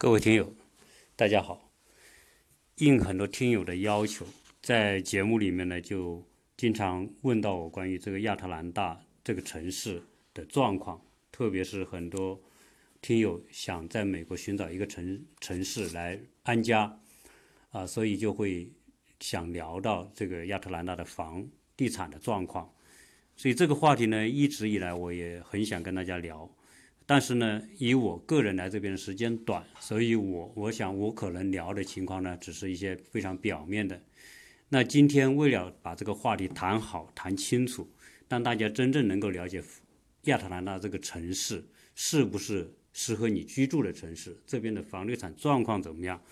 各位听友，大家好。应很多听友的要求，在节目里面呢，就经常问到我关于这个亚特兰大这个城市的状况，特别是很多听友想在美国寻找一个城城市来安家，啊，所以就会想聊到这个亚特兰大的房地产的状况。所以这个话题呢，一直以来我也很想跟大家聊。但是呢，以我个人来这边的时间短，所以我我想我可能聊的情况呢，只是一些非常表面的。那今天为了把这个话题谈好、谈清楚，让大家真正能够了解亚特兰大这个城市是不是适合你居住的城市，这边的房地产状况怎么样，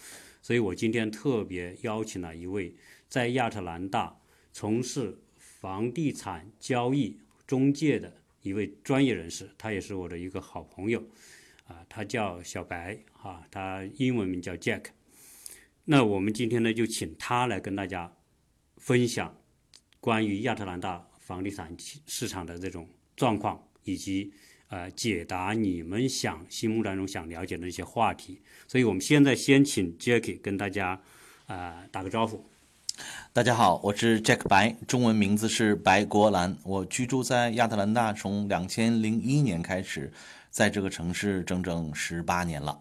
所以我今天特别邀请了一位在亚特兰大从事房地产交易中介的。一位专业人士，他也是我的一个好朋友，啊，他叫小白，哈，他英文名叫 Jack。那我们今天呢，就请他来跟大家分享关于亚特兰大房地产市场的这种状况，以及呃解答你们想心目当中想了解的一些话题。所以我们现在先请 Jack 跟大家啊打个招呼。大家好，我是 Jack 白，中文名字是白国兰。我居住在亚特兰大，从两千零一年开始，在这个城市整整十八年了。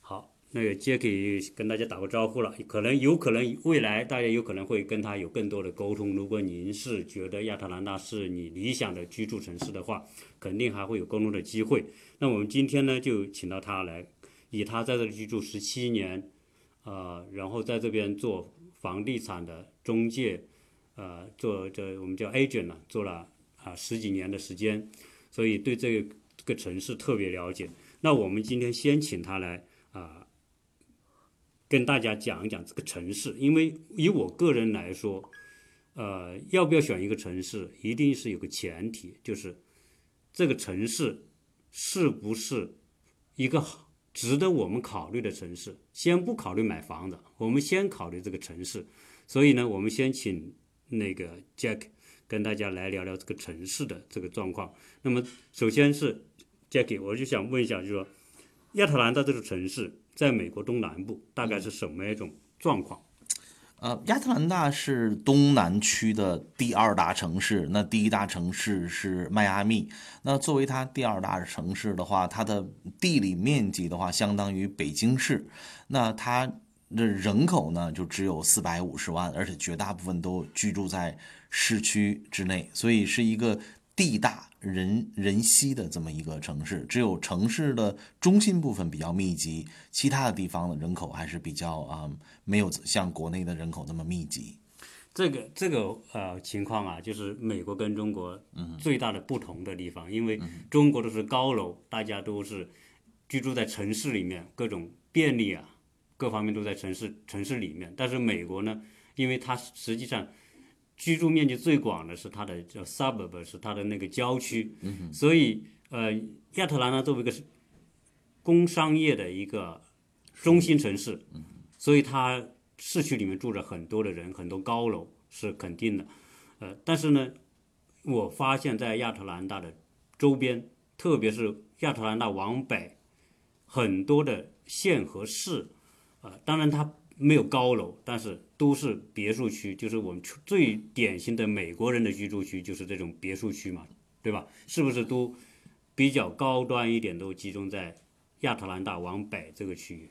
好，那个 Jack 跟大家打个招呼了，可能有可能未来大家有可能会跟他有更多的沟通。如果您是觉得亚特兰大是你理想的居住城市的话，肯定还会有沟通的机会。那我们今天呢，就请到他来，以他在这里居住十七年，啊，然后在这边做。房地产的中介，呃，做这我们叫 agent 呢，做了啊十几年的时间，所以对这个这个城市特别了解。那我们今天先请他来啊，跟大家讲一讲这个城市。因为以我个人来说，呃，要不要选一个城市，一定是有个前提，就是这个城市是不是一个好。值得我们考虑的城市，先不考虑买房子，我们先考虑这个城市。所以呢，我们先请那个 Jack 跟大家来聊聊这个城市的这个状况。那么，首先是 Jack，我就想问一下，就是说亚特兰大这个城市在美国东南部，大概是什么一种状况？呃，亚特兰大是东南区的第二大城市，那第一大城市是迈阿密。那作为它第二大城市的话，它的地理面积的话，相当于北京市。那它的人口呢，就只有四百五十万，而且绝大部分都居住在市区之内，所以是一个地大。人人稀的这么一个城市，只有城市的中心部分比较密集，其他的地方的人口还是比较啊，没有像国内的人口那么密集。这个这个呃情况啊，就是美国跟中国最大的不同的地方，因为中国都是高楼，大家都是居住在城市里面，各种便利啊，各方面都在城市城市里面。但是美国呢，因为它实际上。居住面积最广的是它的叫 suburb，是它的那个郊区，所以呃，亚特兰大作为一个工商业的一个中心城市，所以它市区里面住着很多的人，很多高楼是肯定的，呃，但是呢，我发现在亚特兰大的周边，特别是亚特兰大往北，很多的县和市，呃，当然它。没有高楼，但是都是别墅区，就是我们最典型的美国人的居住区，就是这种别墅区嘛，对吧？是不是都比较高端一点，都集中在亚特兰大往北这个区域？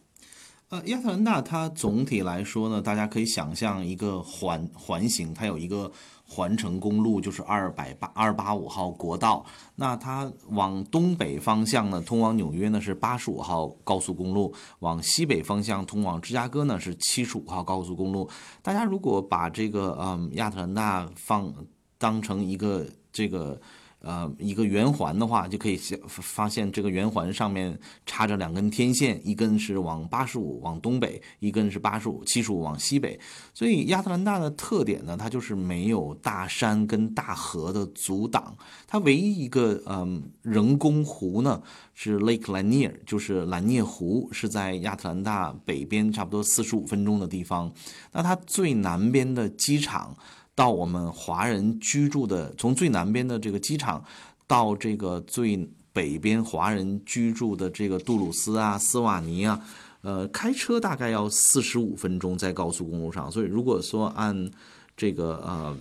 呃，亚特兰大它总体来说呢，大家可以想象一个环环形，它有一个。环城公路就是二百八二八五号国道，那它往东北方向呢，通往纽约呢是八十五号高速公路，往西北方向通往芝加哥呢是七十五号高速公路。大家如果把这个嗯亚特兰大放当成一个这个。呃，一个圆环的话，就可以发现这个圆环上面插着两根天线，一根是往八十五往东北，一根是八十五七十五往西北。所以亚特兰大的特点呢，它就是没有大山跟大河的阻挡。它唯一一个嗯人工湖呢是 Lake Lanier，就是兰涅湖，是在亚特兰大北边差不多四十五分钟的地方。那它最南边的机场。到我们华人居住的，从最南边的这个机场，到这个最北边华人居住的这个杜鲁斯啊、斯瓦尼啊，呃，开车大概要四十五分钟在高速公路上。所以如果说按这个呃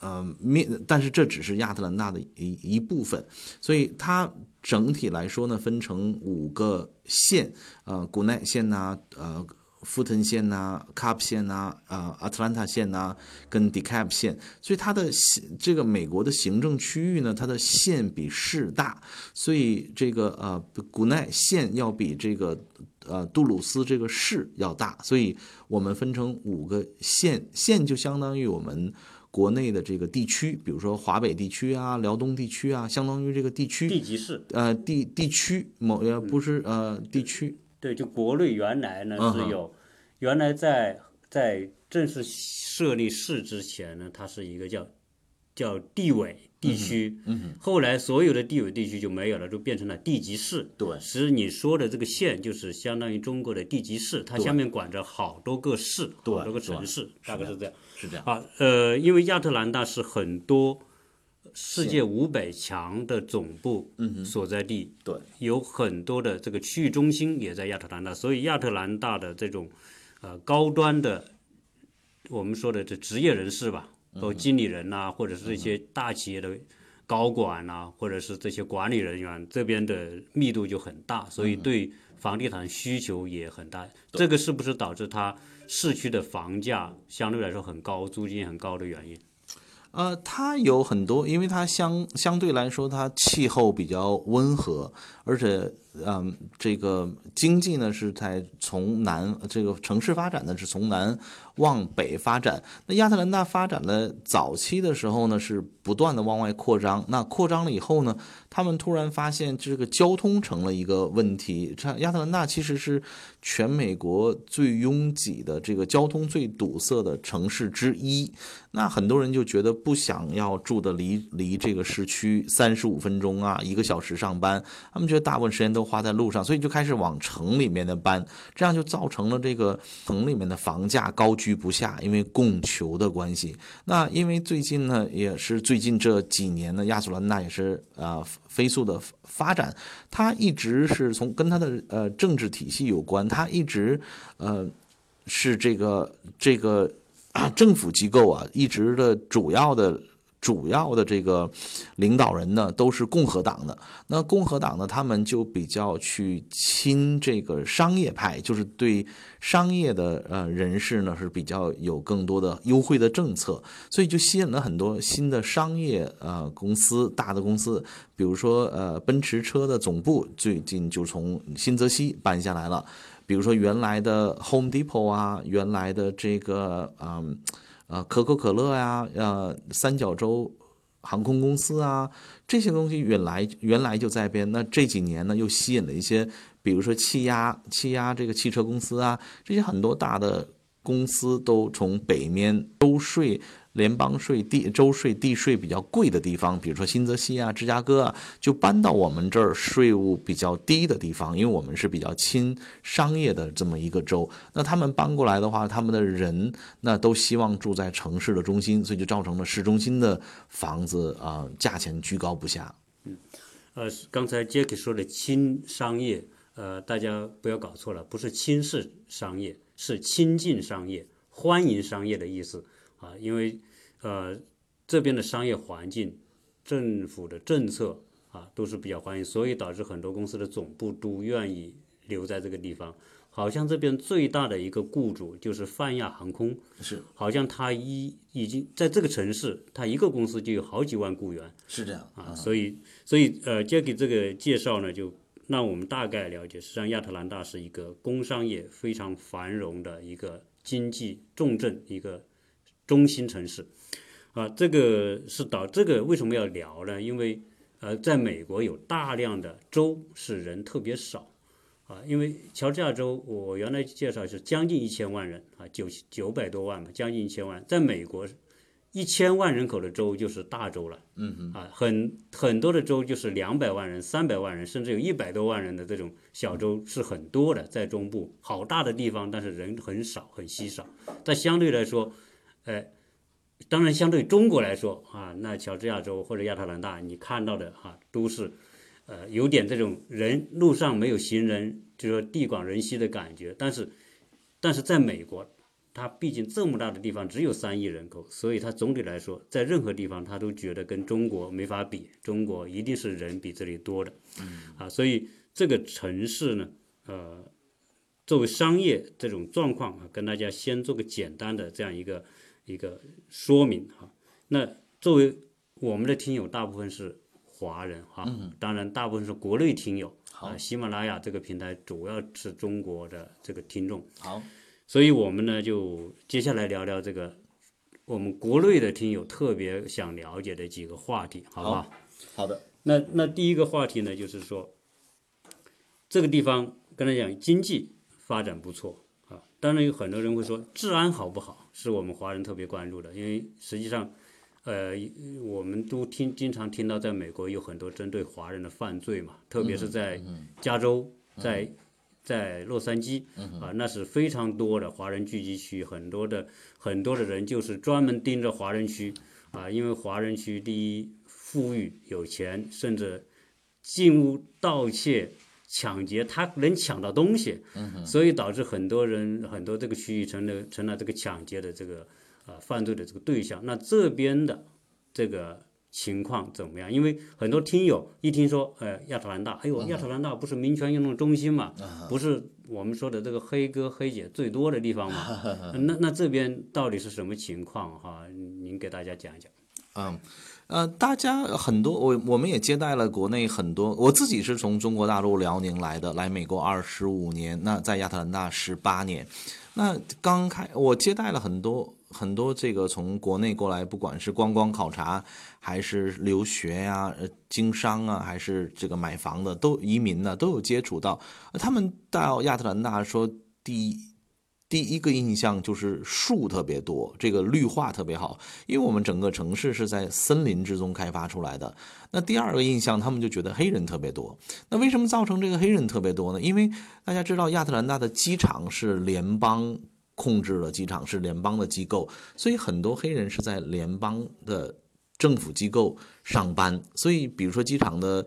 呃面，但是这只是亚特兰大的一一部分，所以它整体来说呢，分成五个县，呃，古奈县呐、呃。富腾县呐、卡普县呐、啊、阿特兰大县呐、跟 DeKalb 县，所以它的行这个美国的行政区域呢，它的县比市大，所以这个呃古奈县要比这个呃杜鲁斯这个市要大，所以我们分成五个县，县就相当于我们。国内的这个地区，比如说华北地区啊、辽东地区啊，相当于这个地区地级市，呃地地区某呃不是呃地区。对，就国内原来呢嗯是有，原来在在正式设立市之前呢，它是一个叫叫地委地区，嗯后来所有的地委地区就没有了，就变成了地级市。对。其实你说的这个县就是相当于中国的地级市，它下面管着好多个市，对好多个城市，大概是这样。是这样。啊，呃，因为亚特兰大是很多世界五百强的总部所在地，对，有很多的这个区域中心也在亚特兰大，所以亚特兰大的这种呃高端的我们说的这职业人士吧，包括经理人呐、或者是这些大企业的高管呐、或者是这些管理人员，这边的密度就很大，所以对房地产需求也很大。这个是不是导致它市区的房价相对来说很高，租金很高的原因？呃，它有很多，因为它相相对来说，它气候比较温和，而且，嗯，这个经济呢是在从南，这个城市发展呢是从南往北发展。那亚特兰大发展的早期的时候呢，是不断的往外扩张。那扩张了以后呢，他们突然发现这个交通成了一个问题。这亚特兰大其实是全美国最拥挤的、这个交通最堵塞的城市之一。那很多人就觉得不想要住的离离这个市区三十五分钟啊，一个小时上班，他们觉得大部分时间都花在路上，所以就开始往城里面的搬，这样就造成了这个城里面的房价高居不下，因为供求的关系。那因为最近呢，也是最近这几年呢，亚特兰大也是呃飞速的发展，它一直是从跟它的呃政治体系有关，它一直呃是这个这个。啊，政府机构啊，一直的主要的、主要的这个领导人呢，都是共和党的。那共和党呢，他们就比较去亲这个商业派，就是对商业的呃人士呢是比较有更多的优惠的政策，所以就吸引了很多新的商业呃公司、大的公司，比如说呃奔驰车的总部最近就从新泽西搬下来了。比如说原来的 Home Depot 啊，原来的这个嗯啊可口可乐呀、呃三角洲航空公司啊，这些东西原来原来就在边。那这几年呢，又吸引了一些，比如说气压气压这个汽车公司啊，这些很多大的公司都从北面州税。联邦税、地州税、地税比较贵的地方，比如说新泽西啊、芝加哥啊，就搬到我们这儿税务比较低的地方，因为我们是比较亲商业的这么一个州。那他们搬过来的话，他们的人那都希望住在城市的中心，所以就造成了市中心的房子啊、价钱居高不下。嗯呃，刚才 Jacky 说的亲商业，呃，大家不要搞错了，不是轻视商业，是亲近商业、欢迎商业的意思啊，因为呃这边的商业环境、政府的政策啊都是比较欢迎，所以导致很多公司的总部都愿意留在这个地方。好像这边最大的一个雇主就是泛亚航空，是好像他一已经在这个城市，他一个公司就有好几万雇员。是这样啊，所以所以呃，Jacky 这个介绍呢，就让我们大概了解，实际上亚特兰大是一个工商业非常繁荣的一个经济重镇，一个中心城市。啊，这个是导这个为什么要聊呢？因为呃，在美国有大量的州是人特别少。啊，因为乔治亚州，我原来介绍是将近一千万人啊，九九百多万嘛，将近一千万。在美国，一千万人口的州就是大州了。嗯嗯啊，很很多的州就是两百万人、三百万人，甚至有一百多万人的这种小州是很多的，在中部好大的地方，但是人很少，很稀少。但相对来说，呃，当然相对中国来说啊，那乔治亚州或者亚特兰大，你看到的啊，都是呃有点这种人路上没有行人，就说地广人稀的感觉。但是，但是在美国，它毕竟这么大的地方只有三亿人口，所以它总体来说，在任何地方它都觉得跟中国没法比，中国一定是人比这里多的。啊，所以这个城市呢，呃，作为商业这种状况啊，跟大家先做个简单的这样一个一个说明哈。那作为我们的听友，大部分是华人哈，当然大部分是国内听友啊。喜马拉雅这个平台主要是中国的这个听众，好，所以我们呢就接下来聊聊这个我们国内的听友特别想了解的几个话题，好不好？好的，那那第一个话题呢，就是说这个地方刚才讲经济发展不错啊，当然有很多人会说治安好不好，是我们华人特别关注的，因为实际上，呃，我们都听经常听到在美国有很多针对华人的犯罪嘛，特别是在加州，在在洛杉矶啊，那是非常多的华人聚集区，很多的很多的人就是专门盯着华人区啊，因为华人区第一富裕有钱，甚至进屋盗窃、抢劫，他能抢到东西，所以导致很多人很多这个区域成了成了这个抢劫的这个呃犯罪的这个对象。那这边的这个情况怎么样？因为很多听友一听说呃亚特兰大，哎呦亚特兰大不是民权运动中心嘛，不是我们说的这个黑哥黑姐最多的地方嘛？那那这边到底是什么情况哈？您给大家讲一讲。嗯，呃，大家很多，我我们也接待了国内很多，我自己是从中国大陆辽宁来的，来美国二十五年，那在亚特兰大十八年，那刚开我接待了很多很多这个从国内过来，不管是观光考察，还是留学呀、经商啊，还是这个买房的，都移民呢都有接触到，他们到亚特兰大说第。第一个印象就是树特别多，这个绿化特别好，因为我们整个城市是在森林之中开发出来的。那第二个印象，他们就觉得黑人特别多。那为什么造成这个黑人特别多呢？因为大家知道亚特兰大的机场是联邦控制的机场，是联邦的机构，所以很多黑人是在联邦的政府机构上班。所以，比如说机场的。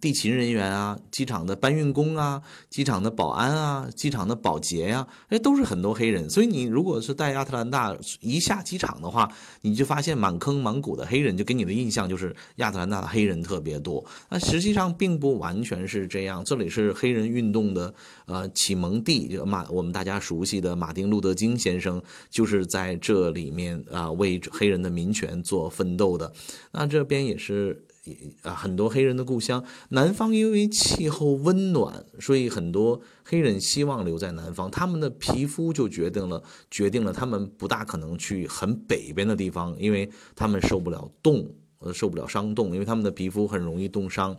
地勤人员啊，机场的搬运工啊，机场的保安啊，机场的保洁呀、哎，都是很多黑人。所以你如果是在亚特兰大一下机场的话，你就发现满坑满谷的黑人，就给你的印象就是亚特兰大的黑人特别多。那实际上并不完全是这样，这里是黑人运动的呃启蒙地，就马我们大家熟悉的马丁路德金先生就是在这里面啊为黑人的民权做奋斗的。那这边也是。啊，很多黑人的故乡，南方因为气候温暖，所以很多黑人希望留在南方。他们的皮肤就决定了，决定了他们不大可能去很北边的地方，因为他们受不了冻，呃，受不了伤冻，因为他们的皮肤很容易冻伤。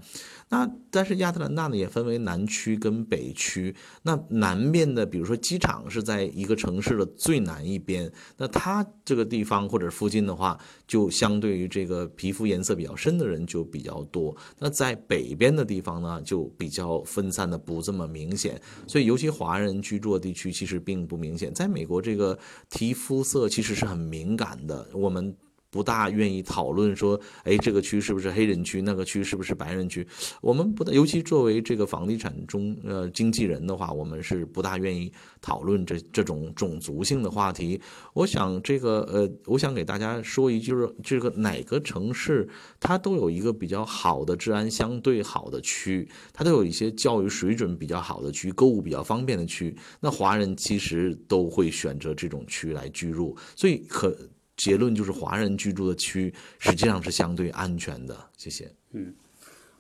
那但是亚特兰大呢，也分为南区跟北区。那南边的，比如说机场是在一个城市的最南一边，那它这个地方或者附近的话，就相对于这个皮肤颜色比较深的人就比较多。那在北边的地方呢，就比较分散的不这么明显。所以尤其华人居住的地区其实并不明显。在美国，这个皮肤色其实是很敏感的。我们。不大愿意讨论说，哎，这个区是不是黑人区，那个区是不是白人区？我们不大，尤其作为这个房地产中呃经纪人的话，我们是不大愿意讨论这这种种族性的话题。我想这个呃，我想给大家说一句，就是这个哪个城市它都有一个比较好的治安相对好的区，它都有一些教育水准比较好的区，购物比较方便的区。那华人其实都会选择这种区来居住，所以可。结论就是，华人居住的区实际上是相对安全的。谢谢。嗯，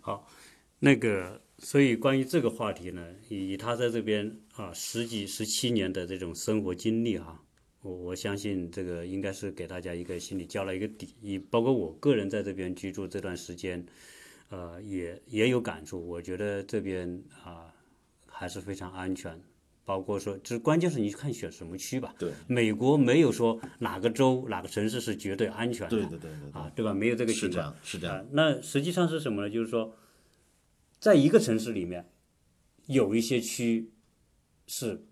好，那个，所以关于这个话题呢，以他在这边啊十几、十七年的这种生活经历哈，我我相信这个应该是给大家一个心里交了一个底。以包括我个人在这边居住这段时间，呃，也也有感触。我觉得这边啊还是非常安全。包括说，这关键是你看选什么区吧。对，美国没有说哪个州、哪个城市是绝对安全的。对对对对。啊，对吧？没有这个情况。是这样，是这样。那实际上是什么呢？就是说，在一个城市里面，有一些区是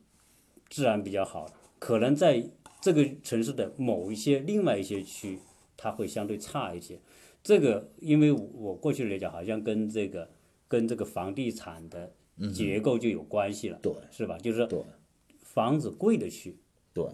治安比较好的，可能在这个城市的某一些另外一些区，它会相对差一些。这个，因为我过去来讲，好像跟这个跟这个房地产的结构就有关系了，对是吧？就是对房子贵的区，对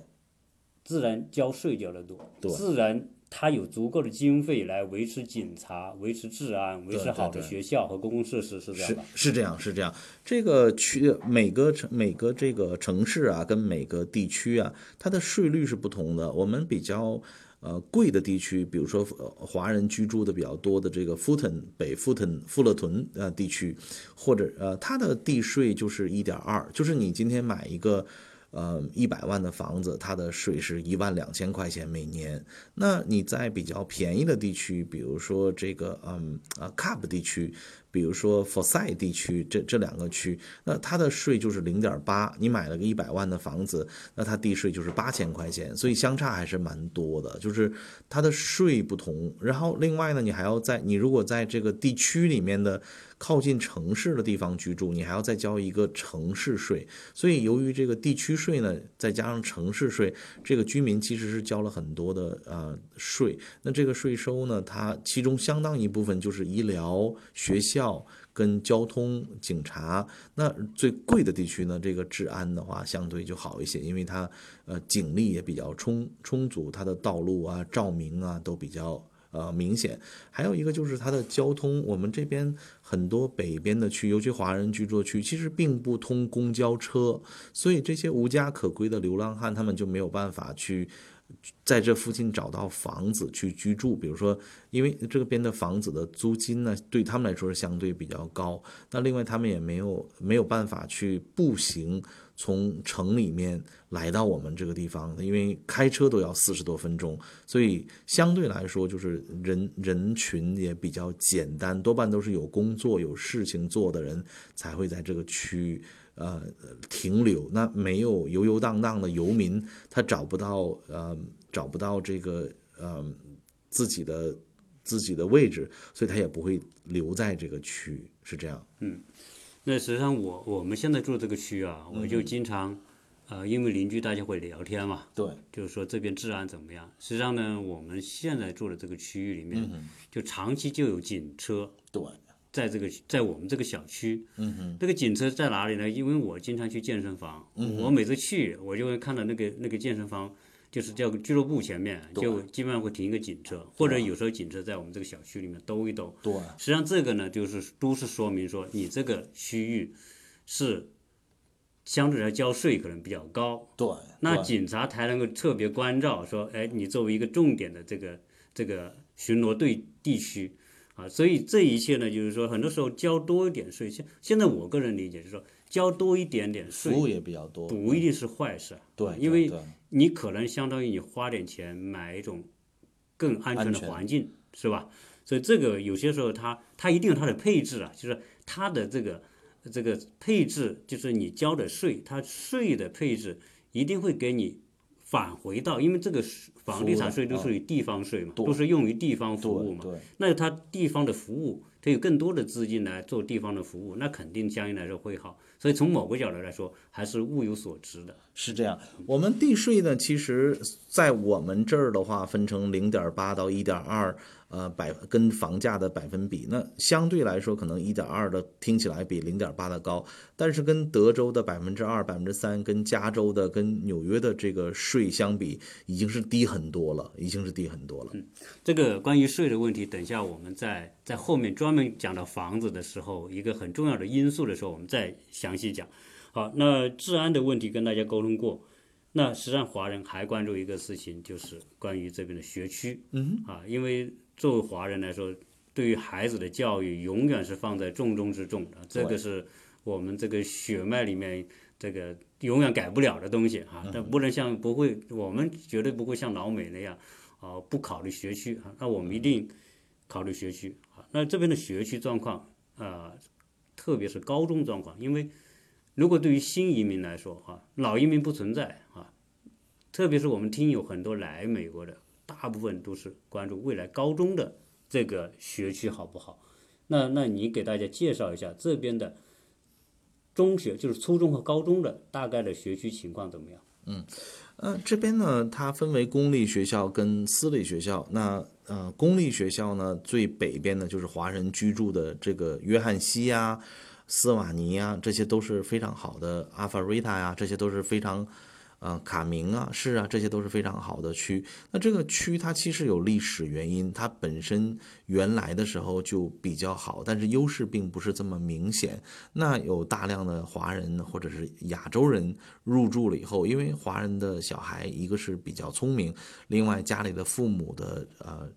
自然交税交得多，对自然它有足够的经费来维持警察、维持治安、维持好的学校和公共设施，是这样？是这样，是这样。这个区每个城每个这个城市啊，跟每个地区啊，它的税率是不同的。我们比较呃贵的地区，比如说华人居住的比较多的这个富腾北富腾富勒屯呃地区，或者呃它的地税就是一点二，就是你今天买一个。呃，一百万的房子，它的税是一万两千块钱每年。那你在比较便宜的地区，比如说这个嗯啊，Cup 地区，比如说 f o r s y 地区，这这两个区，那它的税就是零点八。你买了个一百万的房子，那它地税就是八千块钱，所以相差还是蛮多的，就是它的税不同。然后另外呢，你还要在你如果在这个地区里面的靠近城市的地方居住，你还要再交一个城市税。所以由于这个地区税呢，再加上城市税，这个居民其实是交了很多的呃税。那这个税收呢，它其中相当一部分就是医疗、学校跟交通、警察。那最贵的地区呢，这个治安的话相对就好一些，因为它呃警力也比较充充足，它的道路啊、照明啊都比较。呃，明显，还有一个就是它的交通，我们这边很多北边的区，尤其华人居住区，其实并不通公交车，所以这些无家可归的流浪汉，他们就没有办法去在这附近找到房子去居住。比如说，因为这边的房子的租金呢，对他们来说是相对比较高。那另外，他们也没有没有办法去步行从城里面来到我们这个地方，因为开车都要四十多分钟，所以相对来说，就是人人群也比较简单，多半都是有工作、有事情做的人才会在这个区域呃停留。那没有游游荡荡的游民，他找不到呃找不到这个呃自己的自己的位置，所以他也不会留在这个区，是这样。嗯那实际上我我们现在住的这个区啊，我嗯就经常，呃，因为邻居大家会聊天嘛，对，就是说这边治安怎么样。实际上呢，我们现在住的这个区域里面，嗯就长期就有警车对，在这个在我们这个小区。嗯哼，这个警车在哪里呢？因为我经常去健身房，嗯我每次去我就会看到那个那个健身房。就是叫俱乐部前面，就基本上会停一个警车，或者有时候警车在我们这个小区里面兜一兜。对，实际上这个呢，就是都是说明说你这个区域是相对来交税可能比较高，对，那警察才能够特别关照说，哎，你作为一个重点的这个这个巡逻队地区啊，所以这一切呢，就是说很多时候交多一点税，现现在我个人理解就是说，交多一点点税服务也比较多，不一定是坏事，对，因为你可能相当于你花点钱买一种更安全的环境，是吧？所以这个有些时候它它一定有它的配置啊，就是它的这个这个配置，就是你交的税，它税的配置一定会给你返回到，因为这个房地产税都属于地方税嘛，都是用于地方服务嘛。那它地方的服务，它有更多的资金来做地方的服务，那肯定相应来说会好。所以从某个角度来说，还是物有所值的。是这样，我们地税呢，其实在我们这儿的话，分成零点八到一点二，呃，百跟房价的百分比。那相对来说，可能一点二的听起来比零点八的高，但是跟德州的百分之二、百分之三，跟加州的、跟纽约的这个税相比，已经是低很多了，已经是低很多了。这个关于税的问题，等一下我们在在后面专门讲到房子的时候，一个很重要的因素的时候，我们再详细讲。好，那治安的问题跟大家沟通过。那实际上华人还关注一个事情，就是关于这边的学区。嗯啊，因为作为华人来说，对于孩子的教育永远是放在重中之重的，这个是我们这个血脉里面这个永远改不了的东西啊。但不能像不会，我们绝对不会像老美那样。啊，不考虑学区啊，那我们一定考虑学区啊。那这边的学区状况啊，特别是高中状况，因为如果对于新移民来说啊，老移民不存在啊，特别是我们听友很多来美国的，大部分都是关注未来高中的这个学区好不好。那那你给大家介绍一下这边的中学，就是初中和高中的大概的学区情况怎么样？嗯呃，这边呢，它分为公立学校跟私立学校。那呃，公立学校呢，最北边的就是华人居住的这个约翰西呀、斯瓦尼呀，这些都是非常好的。阿法瑞塔呀，这些都是非常。呃，卡明啊，是啊，这些都是非常好的区。那这个区它其实有历史原因，它本身原来的时候就比较好，但是优势并不是这么明显。那有大量的华人或者是亚洲人入住了以后，因为华人的小孩一个是比较聪明，另外家里的父母的呃。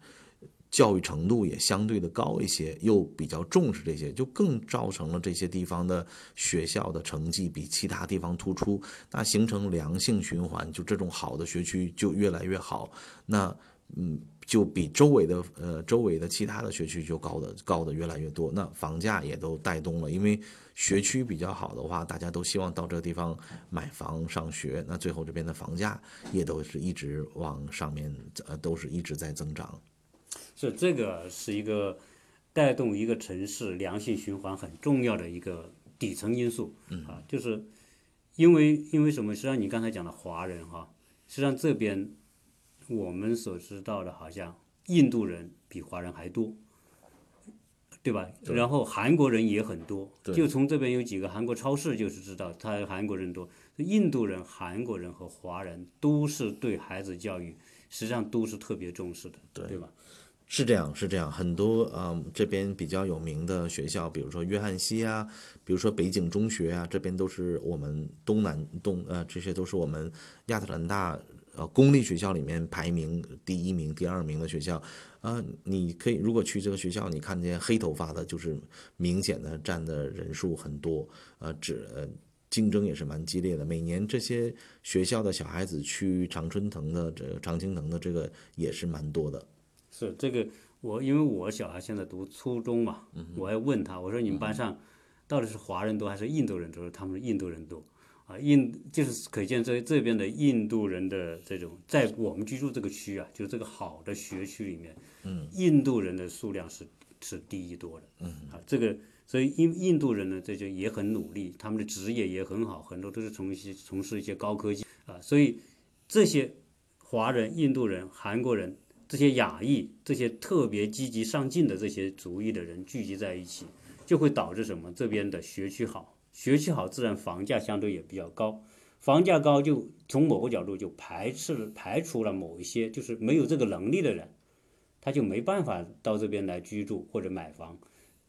教育程度也相对的高一些，又比较重视这些，就更造成了这些地方的学校的成绩比其他地方突出，那形成良性循环，就这种好的学区就越来越好，那嗯，就比周围的呃周围的其他的学区就高的高的越来越多，那房价也都带动了，因为学区比较好的话，大家都希望到这个地方买房上学，那最后这边的房价也都是一直往上面呃都是一直在增长。是这个是一个带动一个城市良性循环很重要的一个底层因素啊，就是因为因为什么？实际上你刚才讲的华人哈，实际上这边我们所知道的，好像印度人比华人还多，对吧？然后韩国人也很多，就从这边有几个韩国超市就是知道，他韩国人多。印度人、韩国人和华人都是对孩子教育实际上都是特别重视的，对吧？是这样，是这样，很多嗯，这边比较有名的学校，比如说约翰西啊，比如说北景中学啊，这边都是我们东南东呃，这些都是我们亚特兰大呃公立学校里面排名第一名、第二名的学校。啊，你可以如果去这个学校，你看见黑头发的，就是明显的占的人数很多，呃，只呃竞争也是蛮激烈的。每年这些学校的小孩子去常春藤的这个常青藤的这个也是蛮多的。是这个，我因为我小孩现在读初中嘛，我还问他，我说你们班上到底是华人多还是印度人多？他们说印度人多，啊，印就是可见这这边的印度人的这种，在我们居住这个区啊，就这个好的学区里面，嗯印度人的数量是是第一多的，嗯啊，这个所以印印度人呢，这就也很努力，他们的职业也很好，很多都是从事从事一些高科技啊，所以这些华人、印度人、韩国人。这些雅裔、这些特别积极上进的这些族裔的人聚集在一起，就会导致什么？这边的学区好，学区好，自然房价相对也比较高。房价高，就从某个角度就排斥、排除了某一些就是没有这个能力的人，他就没办法到这边来居住或者买房。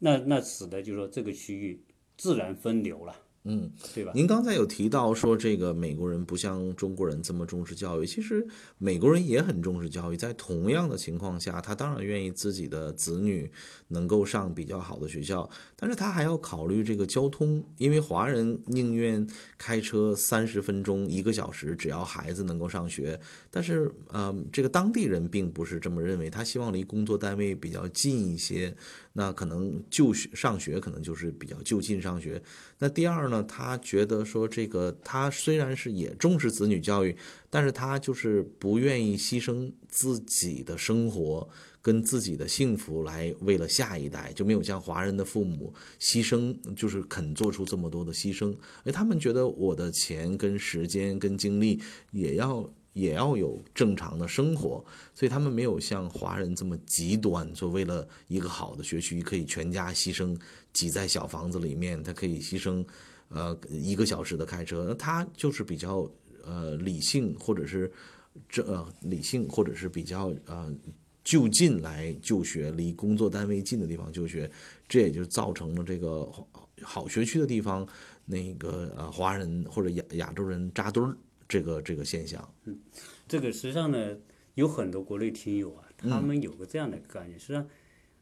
那那使得就是说这个区域自然分流了。嗯，对吧？您刚才有提到说，这个美国人不像中国人这么重视教育。其实美国人也很重视教育，在同样的情况下，他当然愿意自己的子女能够上比较好的学校，但是他还要考虑这个交通，因为华人宁愿开车三十分钟、一个小时，只要孩子能够上学。但是，呃，这个当地人并不是这么认为，他希望离工作单位比较近一些。那可能就学上学，可能就是比较就近上学。那第二呢，他觉得说这个他虽然是也重视子女教育，但是他就是不愿意牺牲自己的生活跟自己的幸福来为了下一代，就没有像华人的父母牺牲，就是肯做出这么多的牺牲。哎，他们觉得我的钱跟时间跟精力也要。也要有正常的生活，所以他们没有像华人这么极端，说为了一个好的学区可以全家牺牲，挤在小房子里面，他可以牺牲，呃，一个小时的开车，那他就是比较呃理性，或者是这呃理性，或者是比较呃就近来就学，离工作单位近的地方就学，这也就造成了这个好学区的地方，那个呃华人或者亚亚洲人扎堆儿。这个这个现象，嗯，这个实际上呢，有很多国内听友啊，他们有个这样的概念，实际上，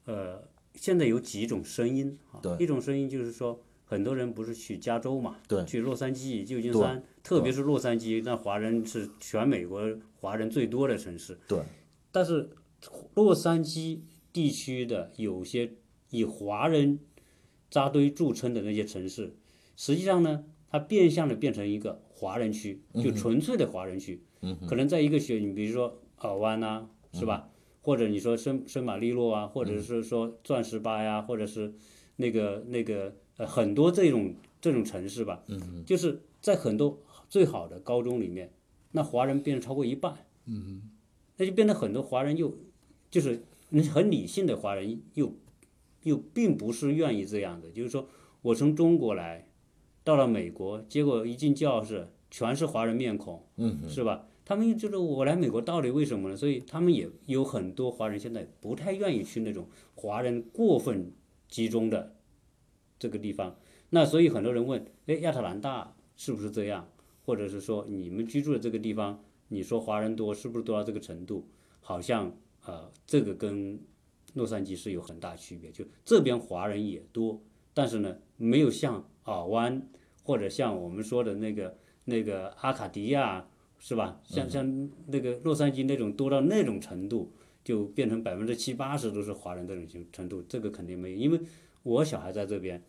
呃，现在有几种声音啊，一种声音就是说，很多人不是去加州嘛，对，去洛杉矶、旧金山，特别是洛杉矶，那华人是全美国华人最多的城市，对，但是洛杉矶地区的有些以华人扎堆著称的那些城市，实际上呢，它变相的变成一个。华人区就纯粹的华人区，可能在一个学，你比如说尔湾呐，是吧？或者你说圣圣马力诺啊，或者是说钻石吧呀，或者是那个那个呃很多这种这种城市吧，就是在很多最好的高中里面，那华人变成超过一半，嗯，那就变得很多华人又就是很理性的华人又又并不是愿意这样的，就是说我从中国来到了美国，结果一进教室全是华人面孔，嗯，是吧？他们就是我来美国到底为什么呢？所以他们也有很多华人现在不太愿意去那种华人过分集中的这个地方。那所以很多人问，哎，亚特兰大是不是这样？或者是说你们居住的这个地方，你说华人多是不是多到这个程度？好像呃，这个跟洛杉矶是有很大区别。就这边华人也多，但是呢，没有像尔湾或者像我们说的那个那个阿卡迪亚。是吧？像像那个洛杉矶那种多到那种程度，就变成百分之七八十都是华人这种程程度，这个肯定没有。因为我小孩在这边，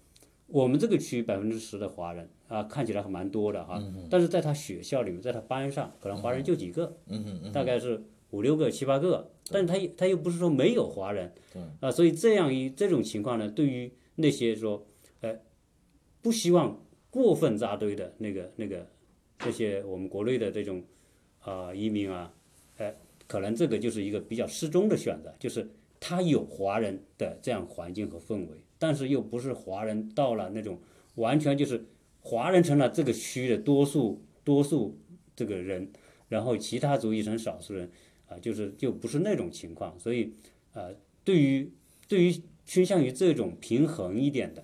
我们这个区百分之十的华人啊，看起来还蛮多的哈。但是在他学校里面，在他班上，可能华人就几个，大概是五六个、七八个。但是他他又不是说没有华人，啊，所以这样一这种情况呢，对于那些说，呃，不希望过分扎堆的那个那个。这些我们国内的这种，啊移民啊，哎，可能这个就是一个比较适中的选择，就是他有华人的这样环境和氛围，但是又不是华人到了那种完全就是华人成了这个区的多数多数这个人，然后其他族裔成少数人，啊，就是就不是那种情况，所以啊，对于对于倾向于这种平衡一点的，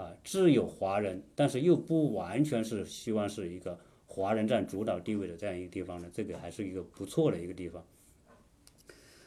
啊，自有华人，但是又不完全是希望是一个。华人占主导地位的这样一个地方呢，这个还是一个不错的一个地方。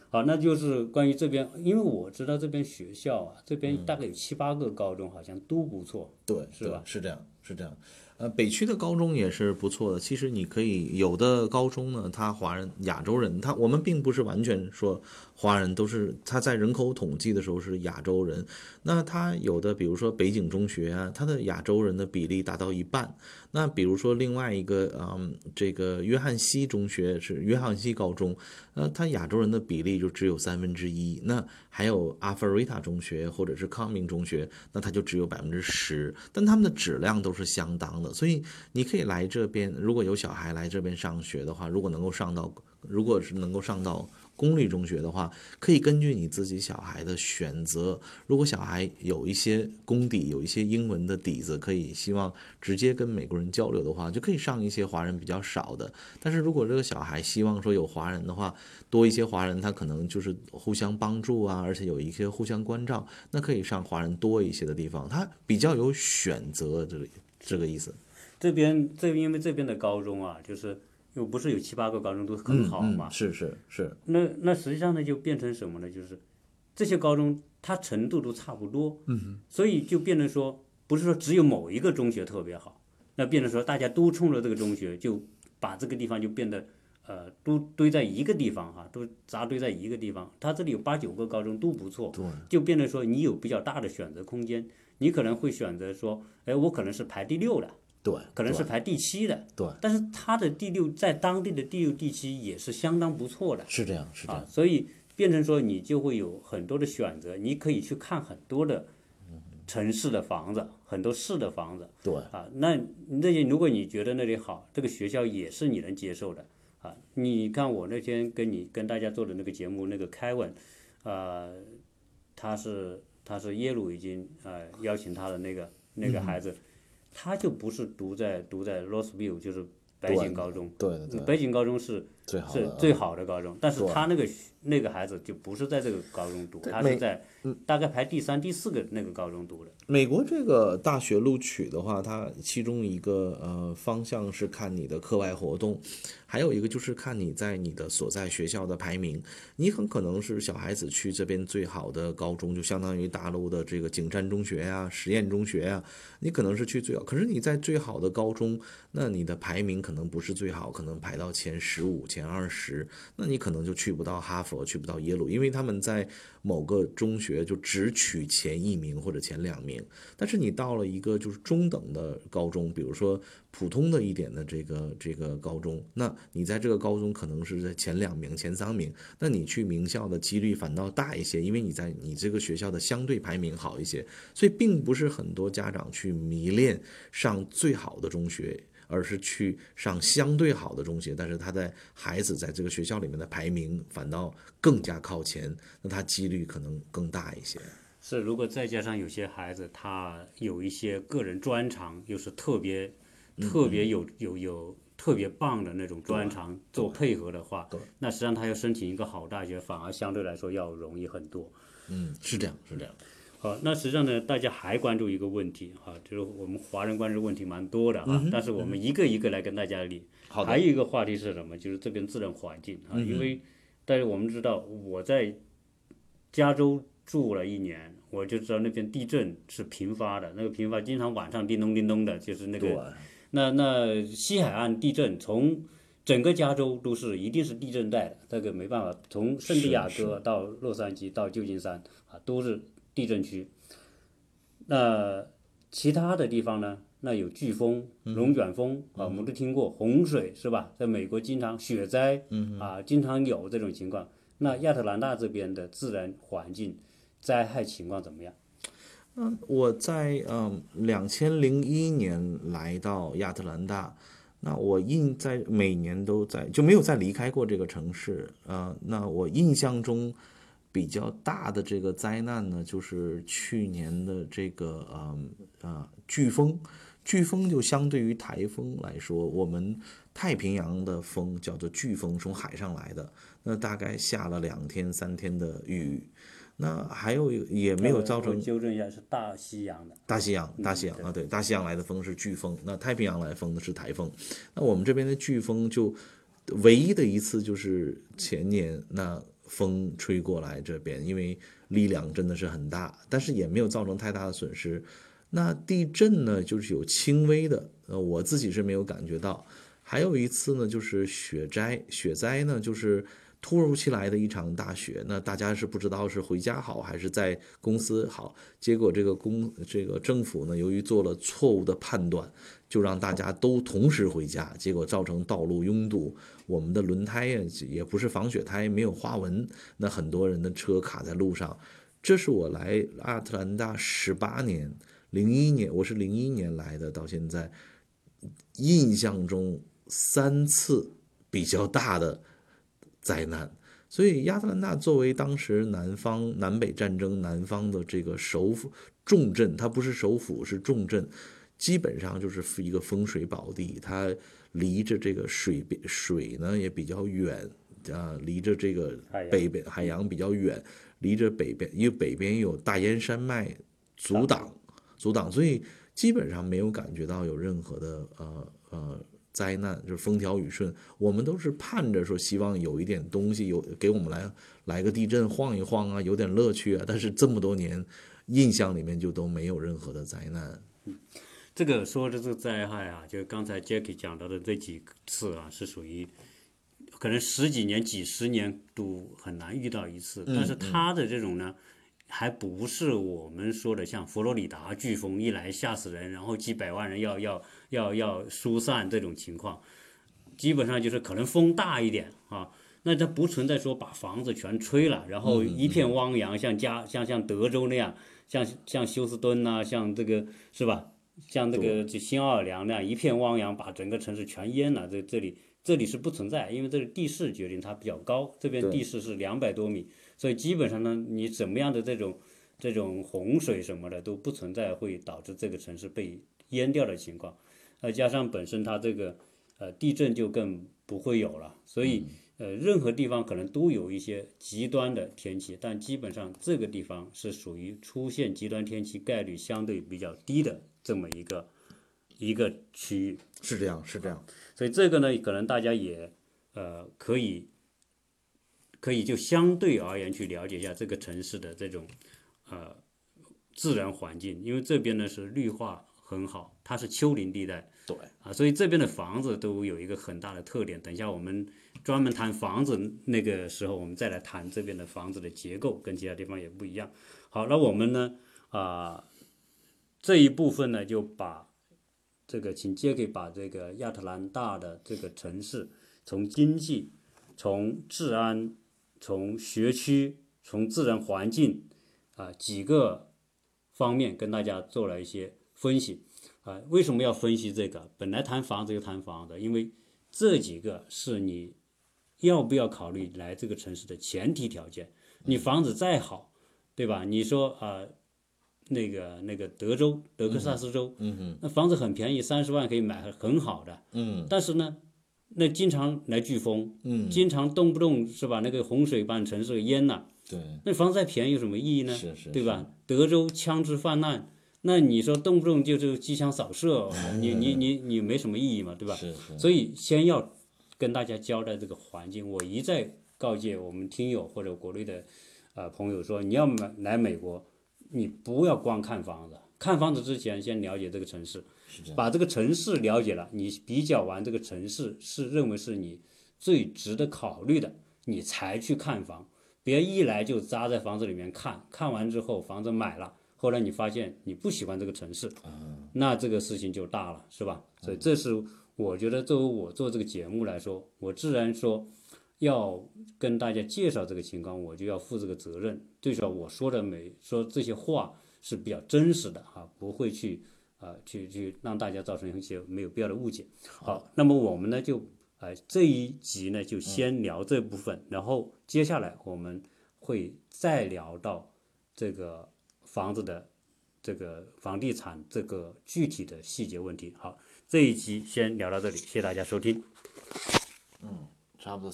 好，那就是关于这边，因为我知道这边学校啊，这边大概有七八个高中，好像都不错，对，是吧？是这样，是这样。呃，北区的高中也是不错的。其实你可以有的高中呢，他华人、亚洲人，他我们并不是完全说。华人都是他在人口统计的时候是亚洲人，那他有的比如说北景中学啊，他的亚洲人的比例达到一半。那比如说另外一个，嗯，这个约翰西中学是约翰西高中，那，他亚洲人的比例就只有三分之一。那还有阿弗瑞塔中学或者是康明中学，那他就只有百分之十。但他们的质量都是相当的，所以你可以来这边，如果有小孩来这边上学的话，如果能够上到，如果是能够上到。公立中学的话，可以根据你自己小孩的选择。如果小孩有一些功底，有一些英文的底子，可以希望直接跟美国人交流的话，就可以上一些华人比较少的。但是如果这个小孩希望说有华人的话，多一些华人，他可能就是互相帮助啊，而且有一些互相关照，那可以上华人多一些的地方，他比较有选择，这个这个意思。这边这因为这边的高中啊，就是。又不是有七八个高中都很好嘛？是是是。那那实际上呢，就变成什么呢？就是这些高中它程度都差不多，所以就变成说，不是说只有某一个中学特别好，那变成说大家都冲着这个中学，就把这个地方就变得呃都堆在一个地方哈，都扎堆在一个地方。它这里有八九个高中都不错，就变成说你有比较大的选择空间，你可能会选择说，哎，我可能是排第六的。对，可能是排第七的。对，但是他的第六在当地的第六、第七也是相当不错的。是这样，是这样。所以变成说你就会有很多的选择，你可以去看很多的城市的房子，很多市的房子。对。啊，那那些如果你觉得那里好，这个学校也是你能接受的啊。你看我那天跟你跟大家做的那个节目，那个凯文，呃，他是他是耶鲁已经呃邀请他的那个那个孩子。他就不是读在读在 Roseville，就是北景高中。对对对。北景高中是是最好的高中，但是他那个那个孩子就不是在这个高中读，他是在大概排第三、第四个那个高中读的。美国这个大学录取的话，它其中一个呃方向是看你的课外活动。还有一个就是看你在你的所在学校的排名，你很可能是小孩子去这边最好的高中，就相当于大陆的这个景山中学呀、实验中学呀，你可能是去最好。可是你在最好的高中，那你的排名可能不是最好，可能排到前十五、前二十，那你可能就去不到哈佛，去不到耶鲁，因为他们在某个中学就只取前一名或者前两名。但是你到了一个就是中等的高中，比如说。普通的一点的这个这个高中，那你在这个高中可能是在前两名、前三名，那你去名校的几率反倒大一些，因为你在你这个学校的相对排名好一些，所以并不是很多家长去迷恋上最好的中学，而是去上相对好的中学，但是他在孩子在这个学校里面的排名反倒更加靠前，那他几率可能更大一些。是，如果再加上有些孩子他有一些个人专长，又是特别特别有有有特别棒的那种专长做配合的话，那实际上他要申请一个好大学，反而相对来说要容易很多。嗯，是这样，是这样。好，那实际上呢，大家还关注一个问题哈，就是我们华人关注问题蛮多的啊，但是我们一个一个来跟大家理。好还有一个话题是什么？就是这边自然环境啊，因为但是我们知道我在加州住了一年，我就知道那边地震是频发的，那个频发经常晚上叮咚叮咚的，就是那对个那那西海岸地震从整个加州都是一定是地震带的，这个没办法，从圣地亚哥到洛杉矶到旧金山啊都是地震区。那其他的地方呢？那有飓风、龙卷风啊，我们都听过洪水是吧？在美国经常雪灾，啊，经常有这种情况。那亚特兰大这边的自然环境灾害情况怎么样？嗯，我在嗯两千零一年来到亚特兰大，那我印在每年都在就没有再离开过这个城市啊、呃那我印象中比较大的这个灾难呢，就是去年的这个嗯啊飓风。飓风就相对于台风来说，我们太平洋的风叫做飓风，从海上来的，那大概下了两天三天的雨，那还有也没有造成我纠正一下，是大西洋的。大西洋，大西洋啊，对，大西洋来的风是飓风，那太平洋来的风呢是台风。那我们这边的飓风就唯一的一次就是前年那风吹过来这边，因为力量真的是很大，但是也没有造成太大的损失。那地震呢，就是有轻微的，呃，我自己是没有感觉到。还有一次呢，就是雪灾，雪灾呢就是突如其来的一场大雪，那大家是不知道是回家好还是在公司好，结果这个公这个政府呢，由于做了错误的判断，就让大家都同时回家，结果造成道路拥堵，我们的轮胎呀也不是防雪胎，没有花纹，那很多人的车卡在路上。这是我来亚特兰大十八年，零一年我是零一年来的，到现在印象中三次比较大的灾难。所以亚特兰大作为当时南方南北战争南方的这个首府重镇，它不是首府是重镇，基本上就是一个风水宝地。它离着这个水边水呢也比较远，啊，离着这个北边海洋比较远，离着北边，因为北边有大燕山脉阻挡阻挡，所以基本上没有感觉到有任何的呃呃灾难，就是风调雨顺。我们都是盼着说，希望有一点东西有给我们来来个地震晃一晃啊，有点乐趣啊。但是这么多年，印象里面就都没有任何的灾难。这个说的这个灾害啊，就刚才 Jackie 讲到的这几次啊，是属于可能十几年、几十年都很难遇到一次。但是他的这种呢，还不是我们说的像佛罗里达飓风一来吓死人，然后几百万人要要要要疏散这种情况，基本上就是可能风大一点啊。那它不存在说把房子全吹了，然后一片汪洋，像加像像德州那样，像像休斯敦呐、像这个是吧？像那个就新奥尔良那样一片汪洋，把整个城市全淹了。这这里这里是不存在，因为这个地势决定它比较高，这边地势是两百多米，所以基本上呢，你怎么样的这种这种洪水什么的都不存在会导致这个城市被淹掉的情况。再加上本身它这个呃地震就更不会有了，所以呃任何地方可能都有一些极端的天气，但基本上这个地方是属于出现极端天气概率相对比较低的这么一个一个区域。是这样，是这样。所以这个呢，可能大家也呃可以可以就相对而言去了解一下这个城市的这种呃自然环境，因为这边呢是绿化很好，它是丘陵地带对啊，所以这边的房子都有一个很大的特点。等一下我们专门谈房子那个时候，我们再来谈这边的房子的结构，跟其他地方也不一样。好，那我们呢啊、这一部分呢就把这个请杰克把这个亚特兰大的这个城市，从经济、从治安、从学区、从自然环境啊、几个方面跟大家做了一些分析。啊、为什么要分析这个？本来谈房子就谈房子，因为这几个是你要不要考虑来这个城市的前提条件。你房子再好，对吧？你说啊、呃那个那个德州德克萨斯州，嗯哼，那房子很便宜，三十万可以买很好的，嗯但是呢，那经常来飓风，嗯，经常动不动是吧？那个洪水把你城市给淹了，对，那房子再便宜有什么意义呢？是是，对吧？德州枪支泛滥，那你说动不动就是机枪扫射，你你你你没什么意义嘛，对吧？是是，所以先要跟大家交代这个环境。我一再告诫我们听友或者国内的呃朋友说，你要买来美国，你不要光看房子，看房子之前先了解这个城市，把这个城市了解了，你比较完这个城市是认为是你最值得考虑的，你才去看房。别一来就扎在房子里面看，看完之后房子买了，后来你发现你不喜欢这个城市，那这个事情就大了，是吧？所以这是我觉得作为我做这个节目来说，我自然说要跟大家介绍这个情况，我就要负这个责任，最少我说的每说这些话是比较真实的啊，不会去啊、去去让大家造成一些没有必要的误解。好，那么我们呢就呃这一集呢就先聊这部分，然后接下来我们会再聊到这个房子的这个房地产这个具体的细节问题。好，这一期先聊到这里，谢谢大家收听。嗯差不多。